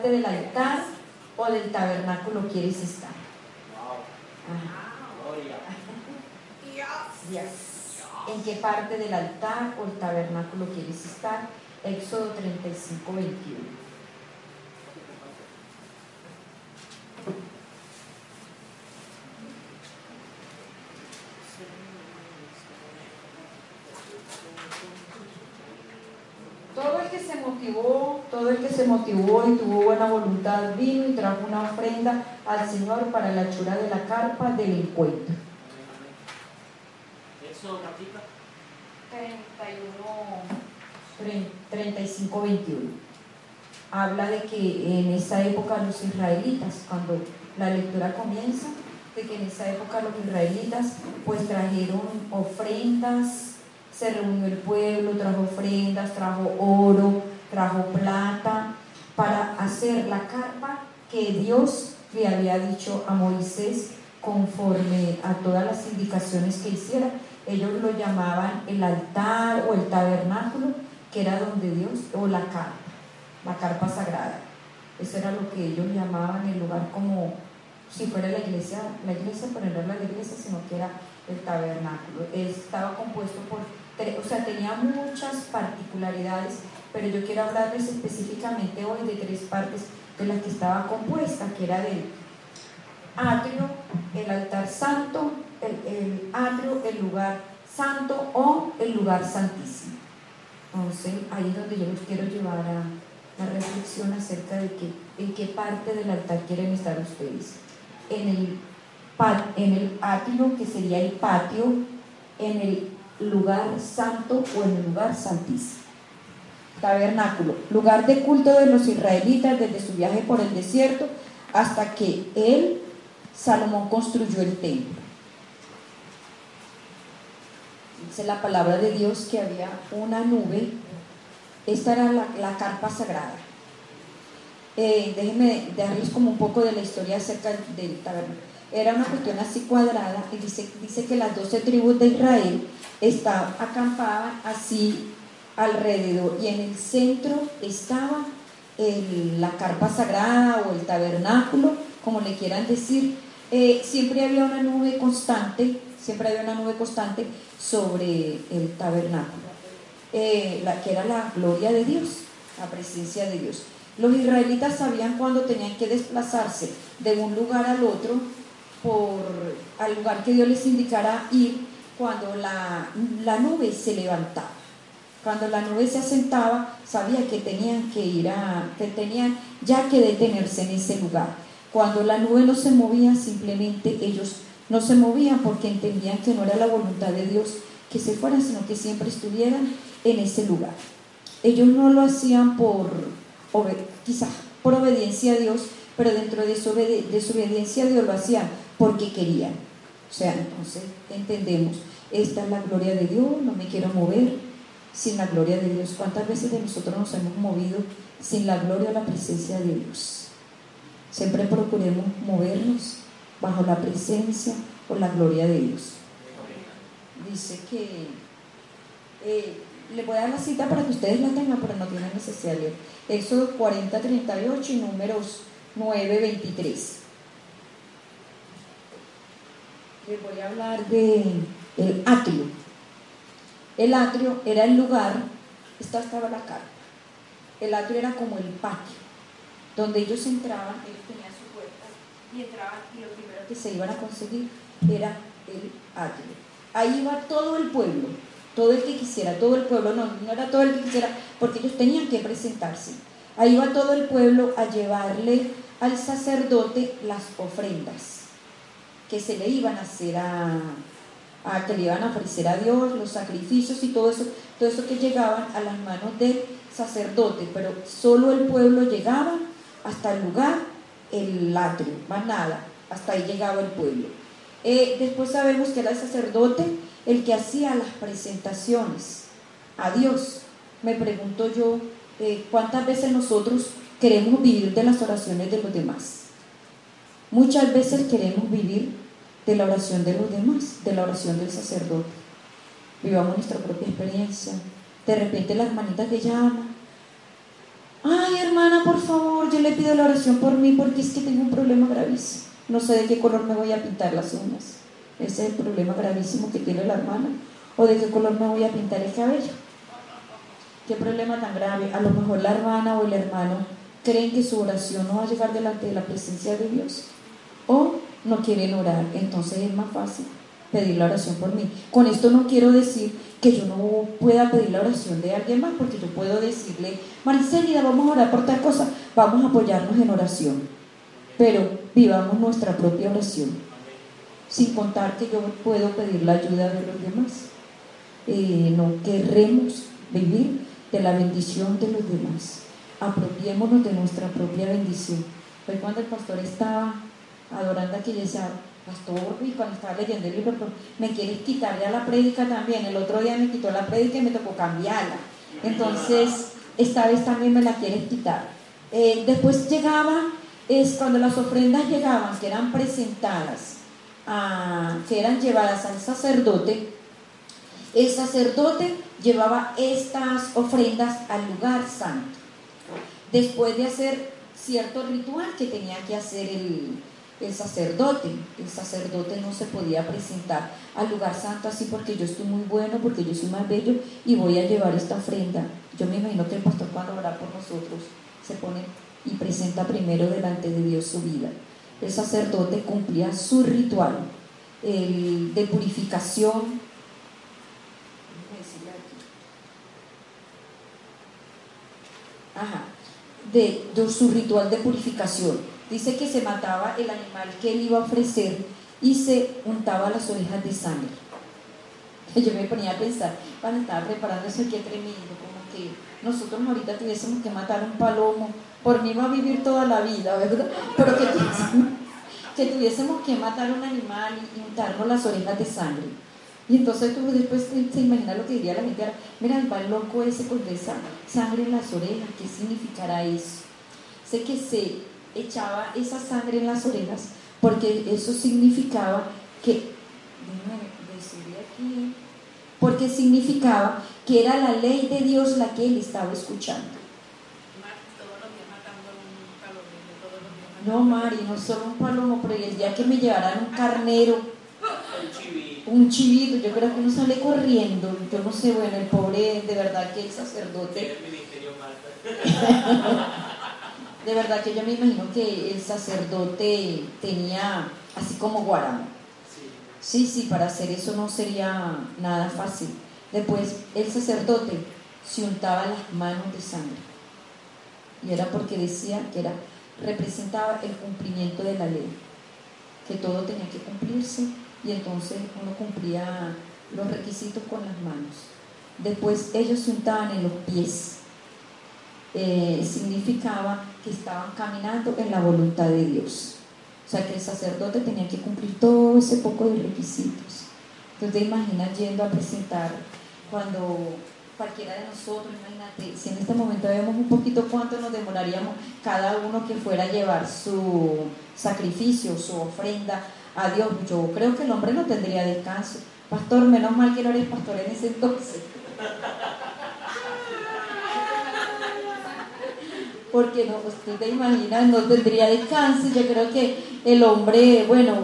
Parte del altar o del tabernáculo quieres estar. ¿En qué parte del altar o el tabernáculo quieres estar? Éxodo 35, 21. todo el que se motivó y tuvo buena voluntad vino y trajo una ofrenda al Señor para la hechura de la carpa del encuentro. Eso 31, 35, 21. Habla de que en esa época los israelitas, cuando la lectura comienza, de que en esa época los israelitas pues trajeron ofrendas, se reunió el pueblo, trajo ofrendas, trajo oro, trajo plata para hacer la carpa que Dios le había dicho a Moisés conforme a todas las indicaciones que hiciera. Ellos lo llamaban el altar o el tabernáculo, que era donde Dios, o la carpa, la carpa sagrada. Eso era lo que ellos llamaban el lugar como si fuera la iglesia, la iglesia, pero no era la iglesia, sino que era el tabernáculo. Estaba compuesto por, o sea, tenía muchas particularidades pero yo quiero hablarles específicamente hoy de tres partes de las que estaba compuesta, que era del atrio, el altar santo, el, atrio, el lugar santo o el lugar santísimo. Entonces, ahí es donde yo los quiero llevar a la reflexión acerca de que, en qué parte del altar quieren estar ustedes. En el, en el atrio, que sería el patio, en el lugar santo o en el lugar santísimo tabernáculo, lugar de culto de los israelitas desde su viaje por el desierto hasta que él, Salomón, construyó el templo. Dice la palabra de Dios que había una nube, esta era la, carpa sagrada. Eh, déjenme darles como un poco de la historia acerca del tabernáculo. Era una cuestión así cuadrada y dice, dice que las doce tribus de Israel estaban, acampaban así alrededor y en el centro estaba la carpa sagrada o el tabernáculo, como le quieran decir. Eh, siempre había una nube constante, siempre había una nube constante sobre el tabernáculo, eh, la, que era la gloria de Dios, la presencia de Dios. Los israelitas sabían cuando tenían que desplazarse de un lugar al otro por al lugar que Dios les indicara ir cuando la, la nube se levantaba. Cuando la nube se asentaba, sabía que tenían que ir a, que tenían ya que detenerse en ese lugar. Cuando la nube no se movía, simplemente ellos no se movían porque entendían que no era la voluntad de Dios que se fueran, sino que siempre estuvieran en ese lugar. Ellos no lo hacían por, quizás por obediencia a Dios, pero dentro de su, de su obediencia a Dios lo hacían porque querían. O sea, entonces entendemos, esta es la gloria de Dios, no me quiero mover, sin la gloria de Dios. ¿Cuántas veces de nosotros nos hemos movido sin la gloria o la presencia de Dios? Siempre procuremos movernos bajo la presencia o la gloria de Dios. Dice que eh, le voy a dar la cita para que ustedes la tengan, pero no tienen necesidad de leer. Éxodo 40, 38 y números 9, 23. Les voy a hablar de el atrio. El atrio era el lugar, esta estaba la carpa. El atrio era como el patio, donde ellos entraban, ellos tenían su puerta y entraban y lo primero que se iban a conseguir era el atrio. Ahí iba todo el pueblo, todo el que quisiera, todo el pueblo, no, no era todo el que quisiera, porque ellos tenían que presentarse. Ahí iba todo el pueblo a llevarle al sacerdote las ofrendas que se le iban a hacer a, a que le iban a ofrecer a Dios, los sacrificios y todo eso, todo eso que llegaban a las manos del sacerdote, pero solo el pueblo llegaba hasta el lugar, el atrio, más nada, hasta ahí llegaba el pueblo. Eh, después sabemos que era el sacerdote el que hacía las presentaciones a Dios. Me pregunto yo, eh, ¿cuántas veces nosotros queremos vivir de las oraciones de los demás? Muchas veces queremos vivir de la oración de los demás, de la oración del sacerdote. Vivamos nuestra propia experiencia. De repente la hermanita te llama. Ay, hermana, por favor, yo le pido la oración por mí porque es que tengo un problema gravísimo. No sé de qué color me voy a pintar las uñas. Ese es el problema gravísimo que tiene la hermana. O de qué color me voy a pintar el cabello. Qué problema tan grave. A lo mejor la hermana o el hermano creen que su oración no va a llegar delante de la presencia de Dios. O no quieren orar, entonces es más fácil pedir la oración por mí. Con esto no quiero decir que yo no pueda pedir la oración de alguien más, porque yo puedo decirle, Maricelida, vamos a orar por tal cosa, vamos a apoyarnos en oración, pero vivamos nuestra propia oración, sin contar que yo puedo pedir la ayuda de los demás. Eh, no querremos vivir de la bendición de los demás, apropiémonos de nuestra propia bendición. Fue cuando el pastor estaba adorando aquí, yo decía, pastor, y cuando estaba leyendo el libro, me quieres quitar ya la prédica también. El otro día me quitó la prédica y me tocó cambiarla. Entonces, esta vez también me la quieres quitar. Eh, después llegaba, es cuando las ofrendas llegaban, que eran presentadas, que eran llevadas al sacerdote, el sacerdote llevaba estas ofrendas al lugar santo. Después de hacer cierto ritual que tenía que hacer el, el sacerdote. El sacerdote no se podía presentar al lugar santo así porque yo estoy muy bueno, porque yo soy más bello y voy a llevar esta ofrenda. Yo me imagino que el pastor cuando ora por nosotros se pone y presenta primero delante de Dios su vida. El sacerdote cumplía su ritual de purificación. Ajá, de su ritual de purificación Dice que se mataba el animal que él iba a ofrecer y se untaba las orejas de sangre. Yo me ponía a pensar, cuando estaba preparando eso, qué tremendo, como que nosotros ahorita tuviésemos que matar un palomo, por mí va a vivir toda la vida, ¿verdad? Pero que tuviésemos que, tuviésemos que matar un animal y untarnos las orejas de sangre. Y entonces tú después te imaginas lo que diría la gente, mira, va el loco ese con esa sangre en las orejas, ¿qué significará eso? Sé que se echaba esa sangre en las orejas, porque eso significaba que, aquí, porque significaba que era la ley de Dios la que él estaba escuchando. No, Mari, no solo un palomo, pero el día que me llevaran un carnero, un chivito, yo creo que uno sale corriendo, yo no sé, bueno, el pobre, de verdad que el sacerdote... de verdad que yo me imagino que el sacerdote tenía así como guarama. Sí. sí, para hacer eso no sería nada fácil. Después el sacerdote se untaba las manos de sangre. Y era porque decía que era, representaba el cumplimiento de la ley, que todo tenía que cumplirse y entonces uno cumplía los requisitos con las manos. Después ellos se untaban en los pies eh, significaba que estaban caminando en la voluntad de Dios. O sea que el sacerdote tenía que cumplir todo ese poco de requisitos. Entonces te imaginas yendo a presentar cuando cualquiera de nosotros, imagínate, si en este momento vemos un poquito cuánto nos demoraríamos cada uno que fuera a llevar su sacrificio, su ofrenda a Dios, yo creo que el hombre no tendría descanso. Pastor, menos mal que no eres pastor en ese entonces porque usted te imagina, no tendría descanso. Yo creo que el hombre, bueno,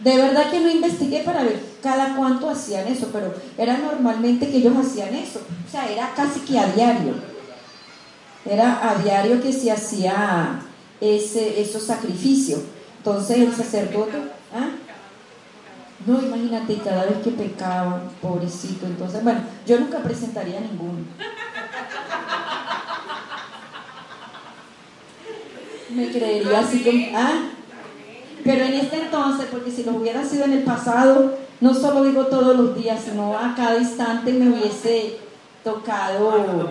de verdad que no investigué para ver cada cuánto hacían eso, pero era normalmente que ellos hacían eso. O sea, era casi que a diario. Era a diario que se hacía ese, esos sacrificios. Entonces el sacerdote, ¿ah? No, imagínate, cada vez que pecaba, pobrecito, entonces, bueno, yo nunca presentaría ninguno. Me creería así como, ah, pero en este entonces, porque si lo hubiera sido en el pasado, no solo digo todos los días, sino a cada instante me hubiese tocado.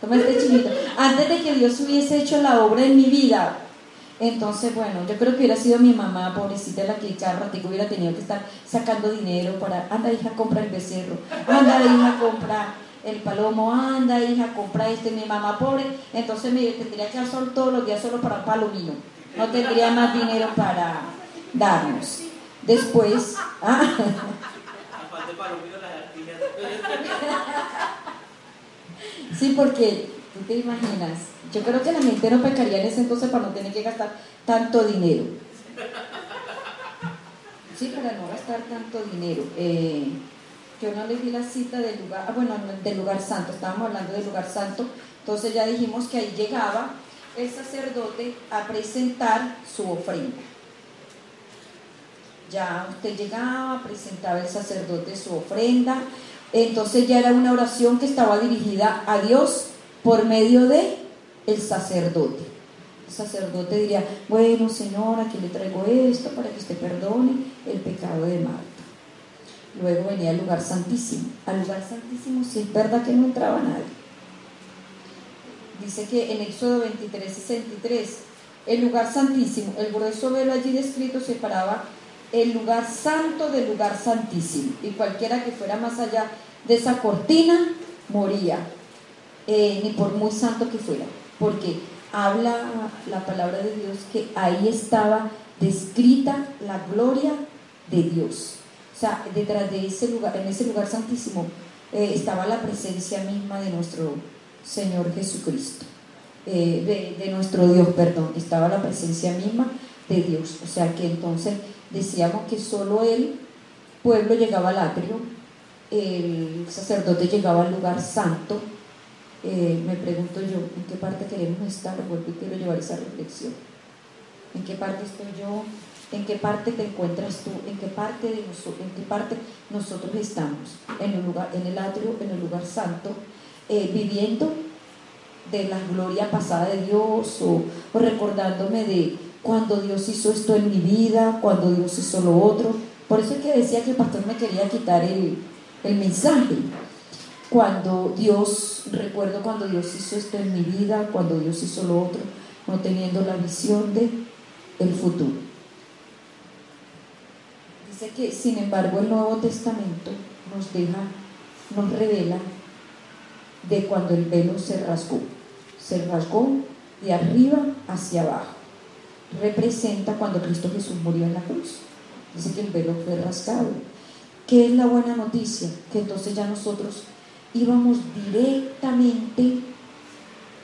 Toma este chivito. Antes de que Dios hubiese hecho la obra en mi vida, entonces, bueno, yo creo que hubiera sido mi mamá, pobrecita, la que cada ratito hubiera tenido que estar sacando dinero para, anda hija, compra el becerro, anda hija, compra el palomo, anda hija, compra este, mi mamá pobre, entonces me tendría que hacer todos los días solo para palomino, no tendría más dinero para darnos. Después, ah, sí, porque tú te imaginas, yo creo que la gente no pecaría en ese entonces para no tener que gastar tanto dinero. Sí, para no gastar tanto dinero. Eh, yo no le di la cita del lugar, ah, bueno, del lugar santo, estábamos hablando del lugar santo, entonces ya dijimos que ahí llegaba el sacerdote a presentar su ofrenda. Ya usted llegaba, presentaba el sacerdote su ofrenda, entonces ya era una oración que estaba dirigida a Dios por medio de el sacerdote. El sacerdote diría, bueno Señor, aquí le traigo esto para que usted perdone el pecado de Marta. Luego venía el lugar santísimo. Al lugar santísimo si es verdad que no entraba nadie. Dice que en Éxodo 23, 63, el lugar santísimo, el grueso velo allí descrito separaba el lugar santo del lugar santísimo. Y cualquiera que fuera más allá de esa cortina moría, eh, ni por muy santo que fuera porque habla la palabra de Dios que ahí estaba descrita la gloria de Dios. O sea, detrás de ese lugar, en ese lugar santísimo, eh, estaba la presencia misma de nuestro Señor Jesucristo, eh, de, nuestro Dios, perdón, estaba la presencia misma de Dios. O sea que entonces decíamos que solo el pueblo llegaba al atrio, el sacerdote llegaba al lugar santo, eh, me pregunto yo, ¿en qué parte queremos estar? Vuelvo quiero llevar esa reflexión. ¿En qué parte estoy yo? ¿En qué parte te encuentras tú? ¿En qué parte, de nosotros, estamos? ¿En el, lugar, en el atrio, en el lugar santo, eh, viviendo de la gloria pasada de Dios o, recordándome de cuando Dios hizo esto en mi vida, cuando Dios hizo lo otro? Por eso es que decía que el pastor me quería quitar el, el mensaje cuando Dios, recuerdo cuando Dios hizo esto en mi vida, cuando Dios hizo lo otro, no teniendo la visión de el futuro. Dice que, sin embargo, el Nuevo Testamento nos deja, nos revela de cuando el velo se rasgó. Se rasgó de arriba hacia abajo. Representa cuando Cristo Jesús murió en la cruz. Dice que el velo fue rasgado. ¿Qué es la buena noticia? Que entonces ya nosotros íbamos directamente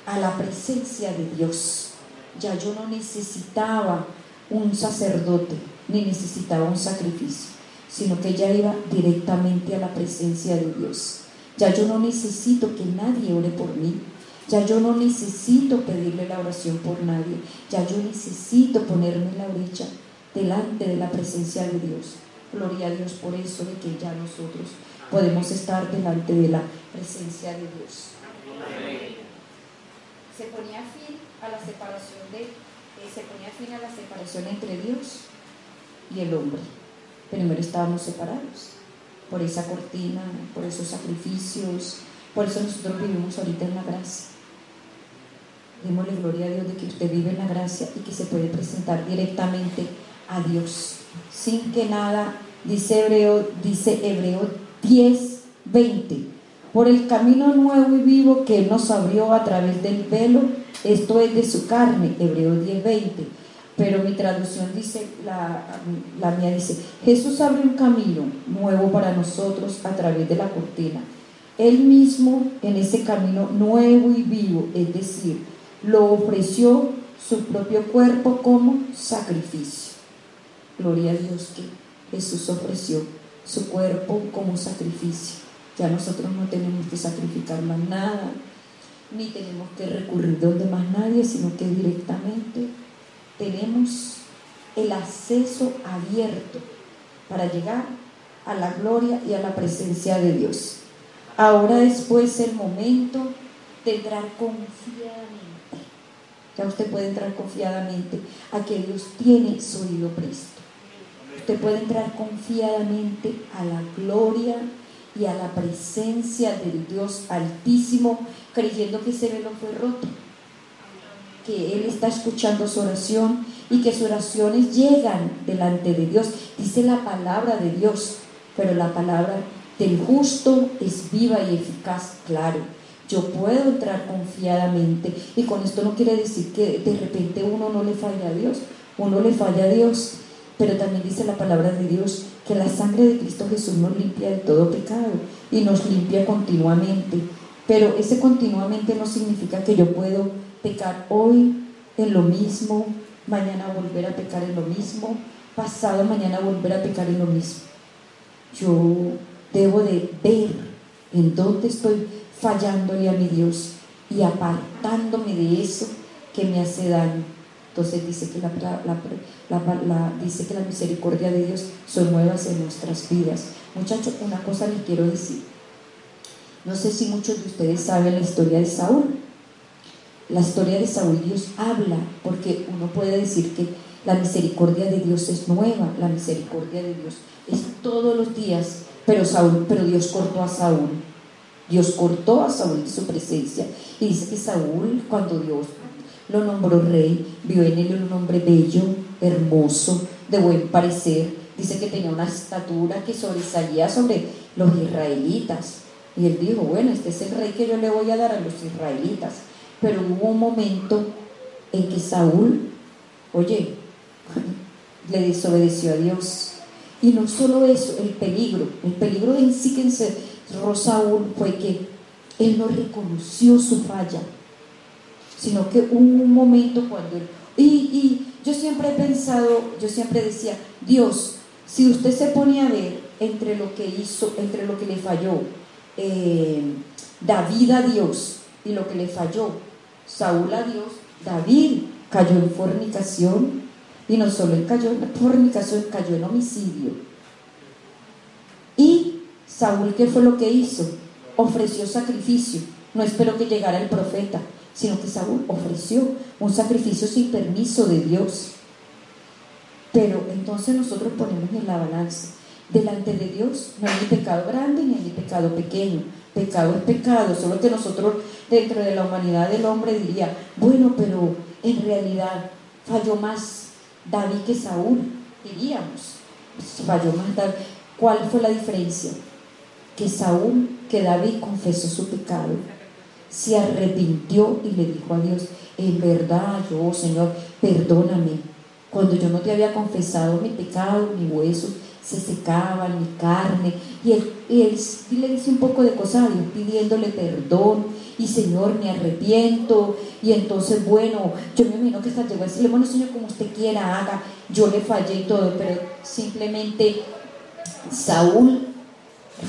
a la presencia de Dios. Ya yo no necesitaba un sacerdote, ni necesitaba un sacrificio, sino que ya iba directamente a la presencia de Dios. Ya yo no necesito que nadie ore por mí. Ya yo no necesito pedirle la oración por nadie. Ya yo necesito ponerme en la brecha delante de la presencia de Dios. Gloria a Dios por eso de que ya nosotros podemos estar delante de la presencia de Dios. Se ponía fin a la separación de eh, se ponía fin a la separación entre Dios y el hombre. Primero estábamos separados por esa cortina, por esos sacrificios, por eso nosotros vivimos ahorita en la gracia. Démosle gloria a Dios de que usted vive en la gracia y que se puede presentar directamente a Dios sin que nada, dice Hebreo, dice Hebreo 10, 20. Por el camino nuevo y vivo que Él nos abrió a través del velo, esto es de su carne, Hebreo 10, 20. Pero mi traducción dice, la, la mía dice, Jesús abre un camino nuevo para nosotros a través de la cortina. Él mismo en ese camino nuevo y vivo, es decir, lo ofreció su propio cuerpo como sacrificio. Gloria a Dios que Jesús ofreció su cuerpo como sacrificio. Ya nosotros no tenemos que sacrificar más nada, ni tenemos que recurrir donde más nadie, sino que directamente tenemos el acceso abierto para llegar a la gloria y a la presencia de Dios. Ahora después el momento de entrar confiadamente. Ya usted puede entrar confiadamente a que Dios tiene su oído presto. Usted puede entrar confiadamente a la gloria y a la presencia del Dios Altísimo, creyendo que ese velo fue roto, que Él está escuchando su oración y que sus oraciones llegan delante de Dios. Dice la palabra de Dios, pero la palabra del justo es viva y eficaz, claro. Yo puedo entrar confiadamente y con esto no quiere decir que de repente uno no le falla a Dios, uno le falla a Dios, pero también dice la palabra de Dios que la sangre de Cristo Jesús nos limpia de todo pecado y nos limpia continuamente. Pero ese continuamente no significa que yo puedo pecar hoy en lo mismo, mañana volver a pecar en lo mismo, pasado mañana volver a pecar en lo mismo. Yo debo de ver en dónde estoy fallándole a mi Dios y apartándome de eso que me hace daño. Entonces dice que la, dice que la misericordia de Dios son nuevas en nuestras vidas. Muchachos, una cosa les quiero decir. No sé si muchos de ustedes saben la historia de Saúl. La historia de Saúl Dios habla, porque uno puede decir que la misericordia de Dios es nueva, la misericordia de Dios es todos los días, pero, Saúl, pero Dios cortó a Saúl. Dios cortó a Saúl de su presencia. Y dice que Saúl, cuando Dios lo nombró rey, vio en él un hombre bello, hermoso, de buen parecer. Dice que tenía una estatura que sobresalía sobre los israelitas. Y él dijo, bueno, este es el rey que yo le voy a dar a los israelitas. Pero hubo un momento en que Saúl, oye, le desobedeció a Dios. Y no solo eso, el peligro, el peligro en sí que encerró Saúl fue que él no reconoció su falla sino que un momento cuando él... Y, yo siempre he pensado, yo siempre decía, Dios, si usted se pone a ver entre lo que hizo, entre lo que le falló eh, David a Dios y lo que le falló Saúl a Dios, David cayó en fornicación y no solo él cayó en fornicación, cayó en homicidio. Y Saúl, ¿qué fue lo que hizo? Ofreció sacrificio, no esperó que llegara el profeta, sino que Saúl ofreció un sacrificio sin permiso de Dios. Pero entonces nosotros ponemos en la balanza. Delante de Dios no hay ni pecado grande ni hay pecado pequeño. Pecado es pecado, solo que nosotros dentro de la humanidad del hombre diría, bueno, pero en realidad falló más David que Saúl, diríamos. Falló más David. ¿Cuál fue la diferencia? Que Saúl, que David confesó su pecado se arrepintió y le dijo a Dios, en verdad yo, Señor, perdóname. Cuando yo no te había confesado mi pecado, mi hueso se secaba, mi carne. Y él, le dice un poco de cosas a Dios pidiéndole perdón. Y Señor, me arrepiento. Y entonces, bueno, yo me imagino que hasta llegó a decirle, bueno, Señor, como usted quiera, haga. Yo le fallé y todo, pero simplemente Saúl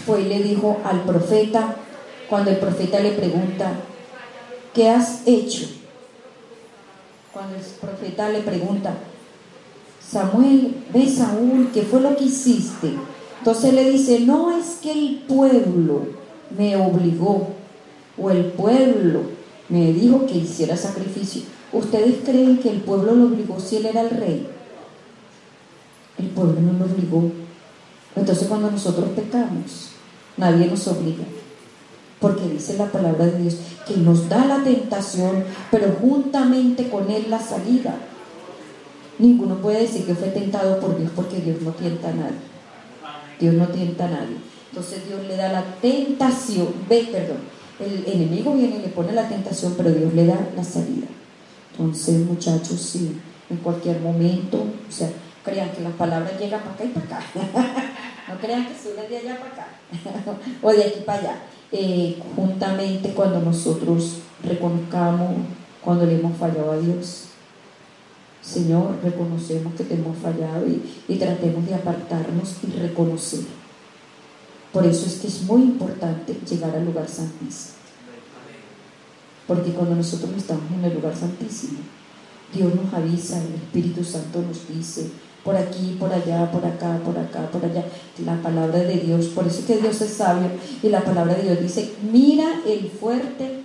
fue y le dijo al profeta, cuando el profeta le pregunta, ¿qué has hecho? Cuando el profeta le pregunta, Samuel, ve Saúl, ¿qué fue lo que hiciste? Entonces le dice, no es que el pueblo me obligó o el pueblo me dijo que hiciera sacrificio. ¿Ustedes creen que el pueblo lo obligó si él era el rey? El pueblo no lo obligó. Entonces cuando nosotros pecamos, nadie nos obliga porque dice la palabra de Dios que nos da la tentación, pero juntamente con él la salida. Ninguno puede decir que fue tentado por Dios porque Dios no tienta a nadie. Dios no tienta a nadie. Entonces Dios le da la tentación, ve, perdón, el enemigo viene y le pone la tentación, pero Dios le da la salida. Entonces, muchachos, sí, en cualquier momento, o sea, crean que la palabra llega para acá y para acá. no crean que sube de allá para acá o de aquí para allá. Eh, juntamente cuando nosotros reconozcamos cuando le hemos fallado a Dios. Señor, reconocemos que te hemos fallado y, y tratemos de apartarnos y reconocer. Por eso es que es muy importante llegar al lugar santísimo. Porque cuando nosotros estamos en el lugar santísimo, Dios nos avisa, el Espíritu Santo nos dice, por aquí, por allá, por acá, por acá, por allá. La palabra de Dios, por eso es que Dios es sabio y la palabra de Dios dice, mira el fuerte,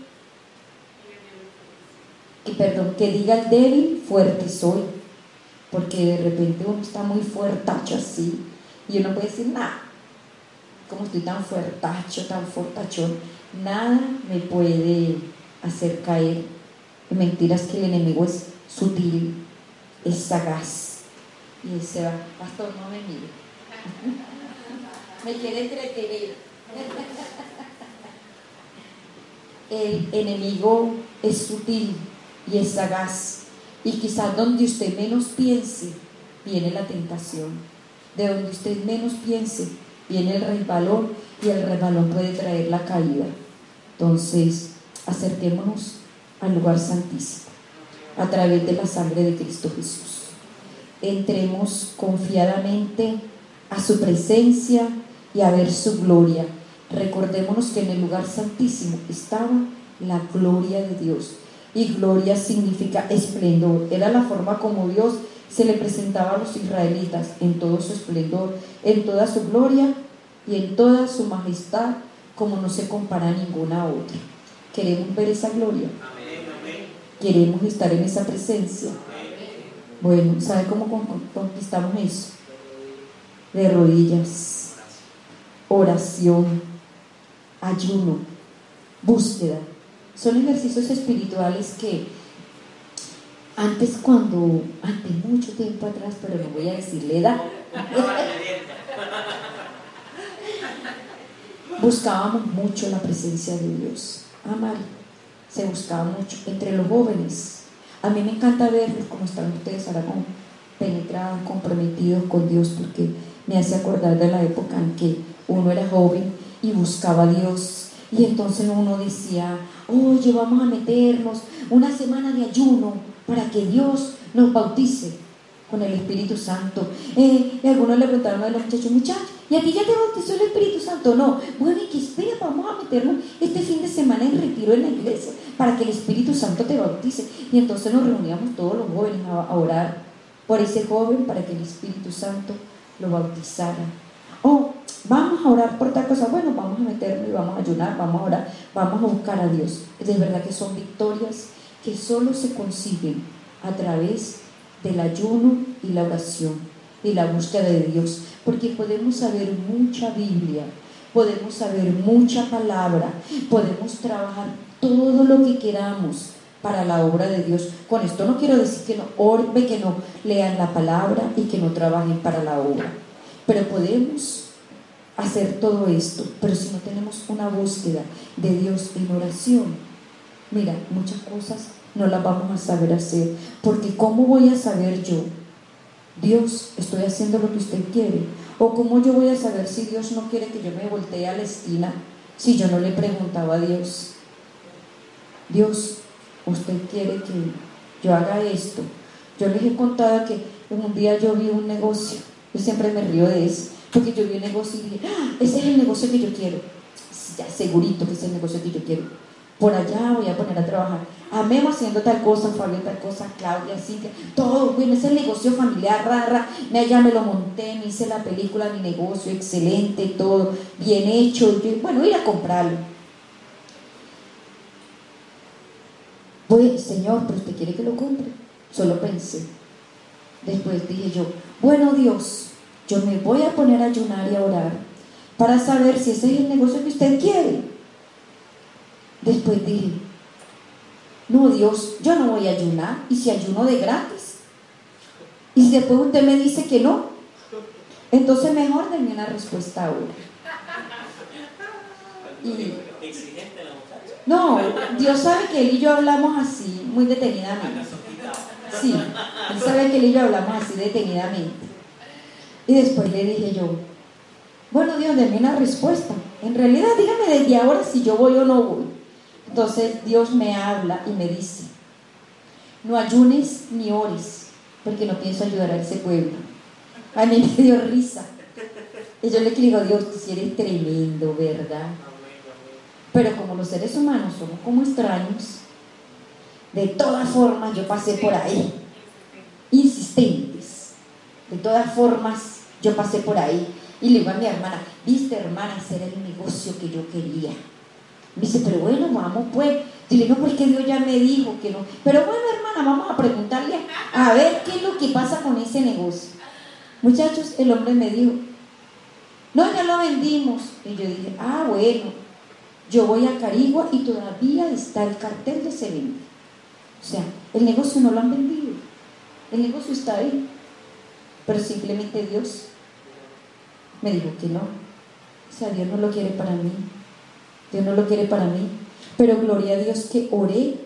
que perdón, que diga el débil, fuerte soy. Porque de repente uno está muy fuertacho así y uno puede decir, nada, como estoy tan fuertacho, tan fortachón, nada me puede hacer caer. Mentiras que el enemigo es sutil, es sagaz y se va, pastor, no me mire. me quiere entretener. El enemigo es sutil y es sagaz. Y quizás donde usted menos piense, viene la tentación. De donde usted menos piense, viene el resbalón y el resbalón puede traer la caída. Entonces, acerquémonos al lugar santísimo a través de la sangre de Cristo Jesús entremos confiadamente a su presencia y a ver su gloria. Recordémonos que en el lugar santísimo estaba la gloria de Dios. Y gloria significa esplendor. Era la forma como Dios se le presentaba a los israelitas en todo su esplendor, en toda su gloria y en toda su majestad, como no se compara a ninguna otra. Queremos ver esa gloria. Queremos estar en esa presencia. Bueno, ¿sabe cómo conquistamos eso? De rodillas, oración, ayuno, búsqueda. Son ejercicios espirituales que antes cuando, antes mucho tiempo atrás, pero no voy a decirle edad, buscábamos mucho la presencia de Dios. Amar, se buscaba mucho entre los jóvenes a mí me encanta verlos como están ustedes ahora con, penetrados, comprometidos con Dios, porque me hace acordar de la época en que uno era joven y buscaba a Dios. Y entonces uno decía, oye, vamos a meternos una semana de ayuno para que Dios nos bautice con el Espíritu Santo. Eh, y algunos le preguntaron a los muchachos, muchachos, ¿y a ti ya te bautizó el Espíritu Santo? No. Bueno, ¿y qué espera? Vamos a meternos este fin de semana en retiro en la iglesia para que el Espíritu Santo te bautice. Y entonces nos reuníamos todos los jóvenes a, orar por ese joven para que el Espíritu Santo lo bautizara. Oh, vamos a orar por tal cosa. Bueno, vamos a meternos y vamos a ayunar, vamos a orar, vamos a buscar a Dios. De verdad que son victorias que solo se consiguen a través del ayuno y la oración y la búsqueda de Dios. Porque podemos saber mucha Biblia, podemos saber mucha palabra, podemos trabajar todo lo que queramos para la obra de Dios. Con esto no quiero decir que no orbe, que no lean la palabra y que no trabajen para la obra. Pero podemos hacer todo esto, pero si no tenemos una búsqueda de Dios en oración, mira, muchas cosas no las vamos a saber hacer, porque ¿cómo voy a saber yo? Dios, estoy haciendo lo que usted quiere. O cómo yo voy a saber si Dios no quiere que yo me voltee a la esquina si yo no le preguntaba a Dios. Dios, usted quiere que yo haga esto. Yo les he contado que un día yo vi un negocio, yo siempre me río de eso, porque yo vi un negocio y dije, ah, ese es el negocio que yo quiero. Ya segurito que es el negocio que yo quiero. Por allá voy a poner a trabajar. Amemos haciendo tal cosa, Fabio tal cosa, Claudia, Cintia, todo, bueno, ese negocio familiar, rara, me, ya me lo monté, me hice la película, mi negocio, excelente, todo, bien hecho, bueno, ir a comprarlo. Pues, Señor, pero usted quiere que lo compre. Solo pensé. Después dije yo, bueno Dios, yo me voy a poner a ayunar y a orar para saber si ese es el negocio que usted quiere. Después dije, no Dios, yo no voy a ayunar. ¿Y si ayuno de gratis? Y si después usted me dice que no, entonces mejor denme una respuesta ahora. Y, no, Dios sabe que él y yo hablamos así, muy detenidamente. Sí, él sabe que él y yo hablamos así detenidamente. Y después le dije yo, bueno Dios, denme una respuesta. En realidad, dígame desde ahora si yo voy o no voy. Entonces Dios me habla y me dice, no ayunes ni ores, porque no pienso ayudar a ese pueblo. A mí me dio risa. Y yo le digo, Dios, tú eres tremendo, ¿verdad? Pero como los seres humanos somos como extraños, de todas formas yo pasé por ahí, insistentes. De todas formas, yo pasé por ahí y le digo a mi hermana, viste hermana, ese era el negocio que yo quería. Me dice, pero bueno, vamos pues. Dile, no, porque Dios ya me dijo que no. Pero bueno, hermana, vamos a preguntarle a ver qué es lo que pasa con ese negocio. Muchachos, el hombre me dijo, no, ya lo vendimos. Y yo dije, ah, bueno, yo voy a Carigua y todavía está el cartel de se vende. O sea, el negocio no lo han vendido. El negocio está ahí. Pero simplemente Dios me dijo que no. O sea, Dios no lo quiere para mí. Dios no lo quiere para mí. Pero gloria a Dios que oré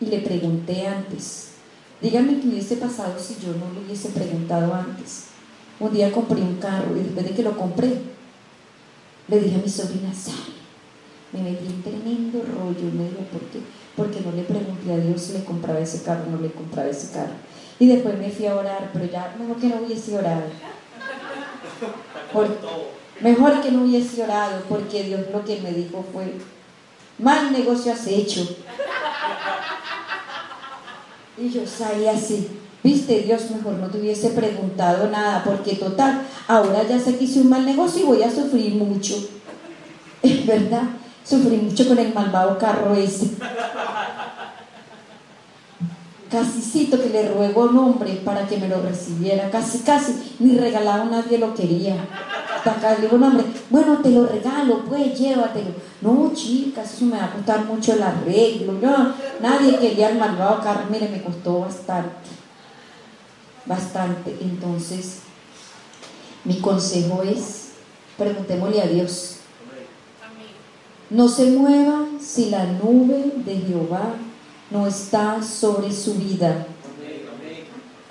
y le pregunté antes. Díganme qué hubiese pasado si yo no le hubiese preguntado antes. Un día compré un carro y después de que lo compré, le dije a mi sobrina, Sally, me metí un tremendo rollo. Y me dijo, ¿por qué? Porque no le pregunté a Dios si le compraba ese carro no le compraba ese carro. Y después me fui a orar, pero ya mejor que no hubiese orado. mejor que no hubiese orado, porque Dios lo que me dijo fue, mal negocio has hecho. Y yo salí así, viste, Dios mejor no te hubiese preguntado nada, porque total, ahora ya sé que hice un mal negocio y voy a sufrir mucho. Es verdad, sufrí mucho con el malvado carro ese. Casicito que le ruego nombre para que me lo recibiera, casi, casi, ni regalado nadie lo quería. Acá le digo, nombre, bueno, te lo regalo, pues llévatelo. No, chicas, eso me va a costar mucho el arreglo. No, nadie quería el malvado carro, mire, me costó bastante. Bastante. Entonces, mi consejo es, preguntémosle a Dios. No se mueva si la nube de Jehová no está sobre su vida.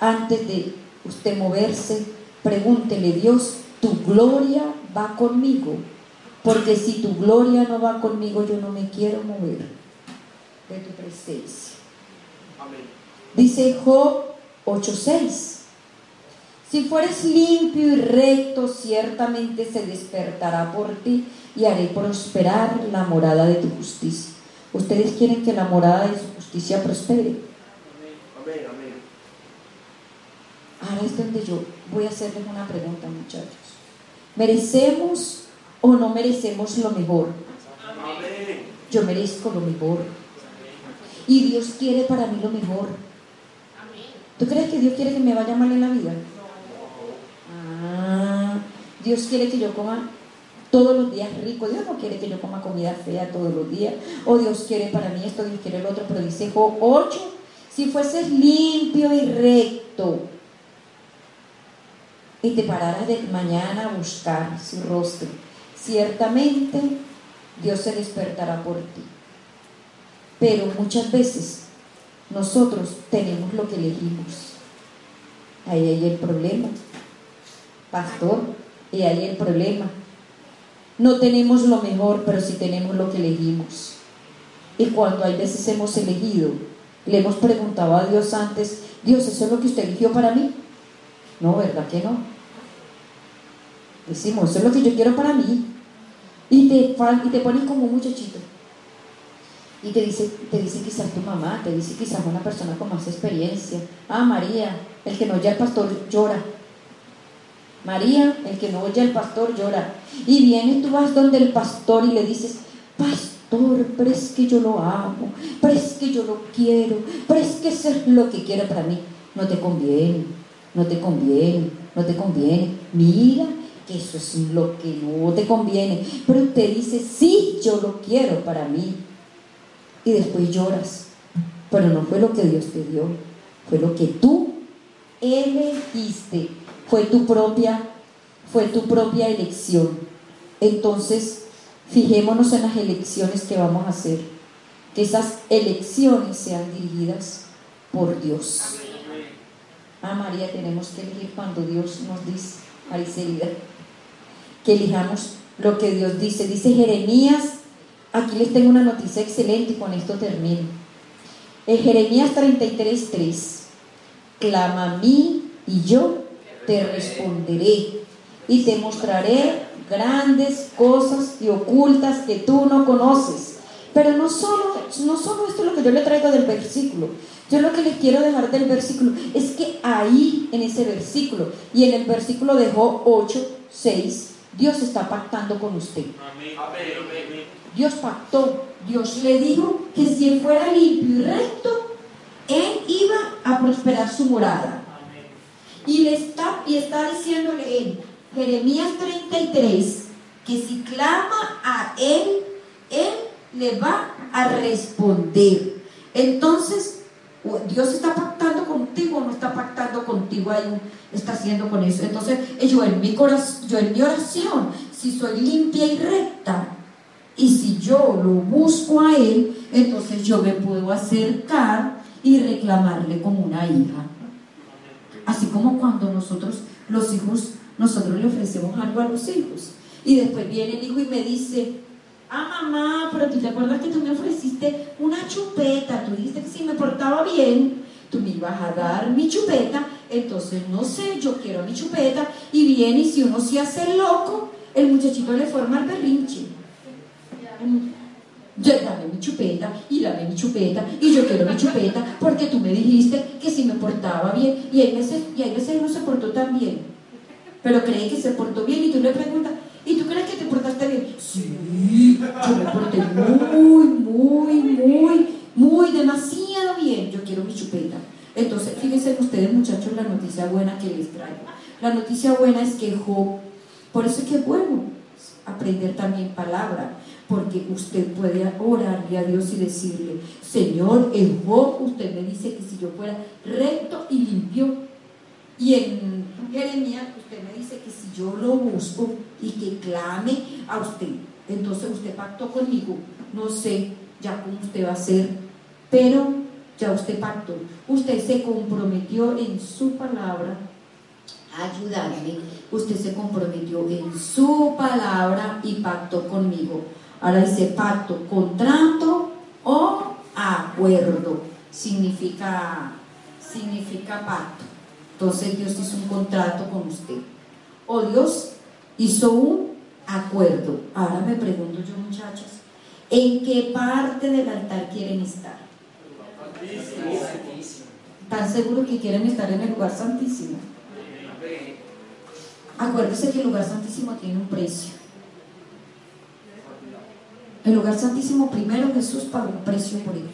Antes de usted moverse, pregúntele, Dios, tu gloria va conmigo. Porque si tu gloria no va conmigo, yo no me quiero mover de tu presencia. Dice Job 8:6. Si fueres limpio y recto, ciertamente se despertará por ti y haré prosperar la morada de tu justicia. Ustedes quieren que la morada de su justicia prospere. Ahora es donde yo voy a hacerles una pregunta, muchachos. ¿Merecemos o no merecemos lo mejor? Yo merezco lo mejor. Y Dios quiere para mí lo mejor. ¿Tú crees que Dios quiere que me vaya mal en la vida? Ah, Dios quiere que yo coma todos los días rico. Dios no quiere que yo coma comida fea todos los días. O oh, Dios quiere para mí esto, Dios quiere el otro. Pero dice Job 8, si fueses limpio y recto y te pararas de mañana a buscar su rostro, ciertamente Dios se despertará por ti. Pero muchas veces nosotros tenemos lo que elegimos. Ahí hay el problema. Pastor, y ahí hay el problema no tenemos lo mejor, pero sí tenemos lo que elegimos. Y cuando hay veces hemos elegido, le hemos preguntado a Dios antes, Dios, ¿eso es lo que usted eligió para mí? No, ¿verdad que no? Decimos, eso es lo que yo quiero para mí. Y te, y te ponen como muchachito. Y te dice, te dice quizás tu mamá, te dice quizás una persona con más experiencia. Ah, María, el que no oye al pastor llora. María, el que no oye al pastor llora. Y viene, tú vas donde el pastor y le dices, pastor, pero es que yo lo amo, pero es que yo lo quiero, pero es que eso es lo que quiero para mí. No te conviene, no te conviene, no te conviene. Mira que eso es lo que no te conviene. Pero usted dice, sí, yo lo quiero para mí. Y después lloras. Pero no fue lo que Dios te dio, fue lo que tú elegiste fue tu propia, fue tu propia elección. Entonces, fijémonos en las elecciones que vamos a hacer. Que esas elecciones sean dirigidas por Dios. Ah, María, tenemos que elegir cuando Dios nos dice, Maricelida, que elijamos lo que Dios dice. Dice Jeremías, aquí les tengo una noticia excelente y con esto termino. En Jeremías 33:3, clama a mí y yo te responderé y te mostraré grandes cosas y ocultas que tú no conoces. Pero no solo no solo esto es lo que yo le traigo del versículo, yo lo que les quiero dejar del versículo es que ahí, en ese versículo, y en el versículo dejó 8, 6, Dios está pactando con usted. Dios pactó, Dios le dijo que si él fuera limpio y recto, él iba a prosperar su morada. Y le está, y está diciéndole él, Jeremías 33, que si clama a él, él le va a responder. Entonces, Dios está pactando contigo no está pactando contigo, ahí está haciendo con eso. Entonces, yo en mi corazón, yo en mi oración, si soy limpia y recta, y si yo lo busco a Él, entonces yo me puedo acercar y reclamarle como una hija. Así como cuando nosotros, los hijos, nosotros le ofrecemos algo a los hijos. Y después viene el hijo y me dice, ah mamá, pero tú te acuerdas que tú me ofreciste una chupeta, tú dijiste que si me portaba bien, tú me ibas a dar mi chupeta, entonces no sé, yo quiero mi chupeta, y viene y si uno se hace loco, el muchachito le forma el berrinche. Yo dame mi chupeta y dame mi chupeta y yo quiero mi chupeta porque tú me dijiste que si me portaba bien y hay veces, y veces no se portó tan bien, pero cree que se portó bien y tú le preguntas, ¿Y tú crees que te portaste bien? Sí, yo me porté muy, muy, muy, muy, demasiado bien. Yo quiero mi chupeta. Entonces, fíjense ustedes, muchachos, la noticia buena que les traigo. La noticia buena es que Job, por eso es que es bueno aprender también palabra, porque usted puede orarle a Dios y decirle, Señor, en Job usted me dice que si yo fuera recto y limpio, y en Jeremías usted me dice que si yo lo busco y que clame a usted, entonces usted pactó conmigo, no sé ya cómo usted va a hacer, pero ya usted pactó, usted se comprometió en su palabra. A ayudarme, usted se comprometió en su palabra y pactó conmigo. Ahora dice pacto, contrato o acuerdo, significa, significa pacto. Entonces Dios hizo un contrato con usted. O Dios hizo un acuerdo. Ahora me pregunto yo, muchachos, ¿en qué parte del altar quieren estar? ¿Están seguros que quieren estar en el lugar santísimo? Acuérdese que el lugar santísimo tiene un precio. El lugar santísimo, primero Jesús pagó un precio por él.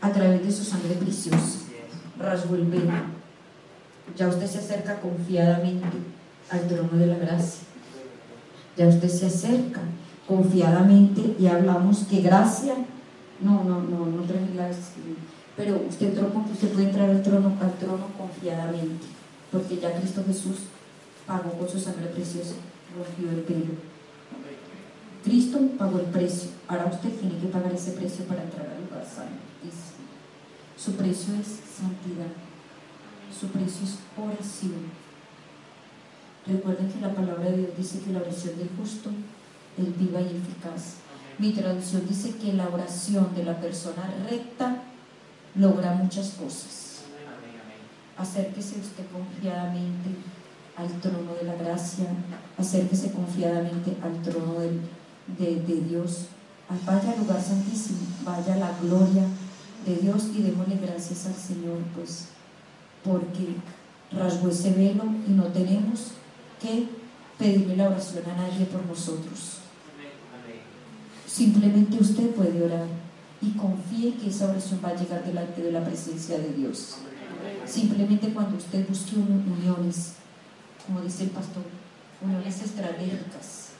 A través de su sangre preciosa. Rasgó el velo ya usted se acerca confiadamente al trono de la gracia. Ya usted se acerca confiadamente y hablamos que gracia, no, no, no, no traje pero usted, usted puede entrar al trono, al trono confiadamente, porque ya Cristo Jesús pagó con su sangre preciosa, rompió el pelo. Cristo pagó el precio, ahora usted tiene que pagar ese precio para entrar al lugar santo. Su precio es santidad su precio es oración. Recuerden que la palabra de Dios dice que la oración del justo es viva y eficaz. Mi traducción dice que la oración de la persona recta logra muchas cosas. Acérquese usted confiadamente al trono de la gracia, acérquese confiadamente al trono de, de Dios. Vaya al lugar santísimo, vaya a la gloria de Dios y démosle gracias al Señor, pues porque rasgó ese velo y no tenemos que pedirle la oración a nadie por nosotros. Simplemente usted puede orar y confíe que esa oración va a llegar delante de la presencia de Dios. Simplemente cuando usted busque uniones, como dice el pastor, uniones estratégicas,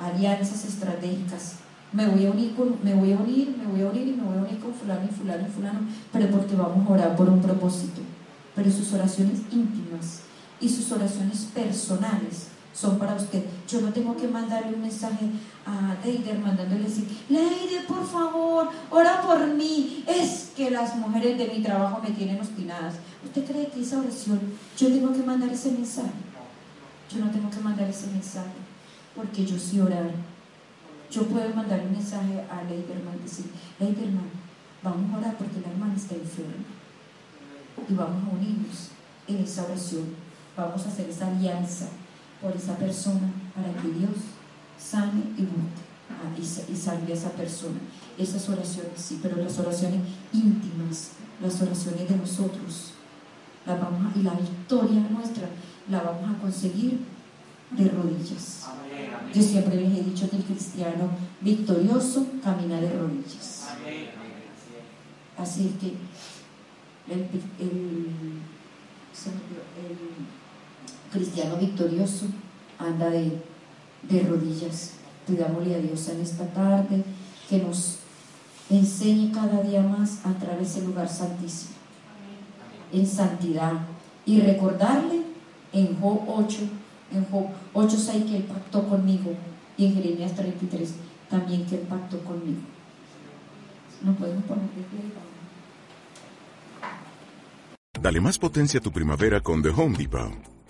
alianzas estratégicas. Me voy a unir, me voy a unir, me voy a unir y me voy a unir con fulano y fulano y fulano, pero porque vamos a orar por un propósito pero sus oraciones íntimas y sus oraciones personales son para usted. Yo no tengo que mandarle un mensaje a Leider mandándole decir, Leider, por favor, ora por mí. Es que las mujeres de mi trabajo me tienen obstinadas. ¿Usted cree que esa oración yo tengo que mandar ese mensaje? Yo no tengo que mandar ese mensaje porque yo sí orar. Yo puedo mandar un mensaje a Leiderman y decir, Leiderman, vamos a orar porque la hermana está enferma y vamos a unirnos en esa oración. Vamos a hacer esa alianza por esa persona para que Dios sane y muerte. ah, y, sa- y salve a esa persona. Esas oraciones sí, pero las oraciones íntimas, las oraciones de nosotros, las vamos y la victoria nuestra la vamos a conseguir de rodillas. Yo siempre les he dicho que el cristiano victorioso camina de rodillas. Así que el, cristiano victorioso anda de, de rodillas. Pidámosle a Dios en esta tarde que nos enseñe cada día más a entrar a ese lugar santísimo, en santidad. Y recordarle en Job 8, en Job 8, 6 que Él pactó conmigo, y en Jeremías 33 también que Él pactó conmigo. No podemos poner de pie. Dale más potencia a tu primavera con The Home Depot.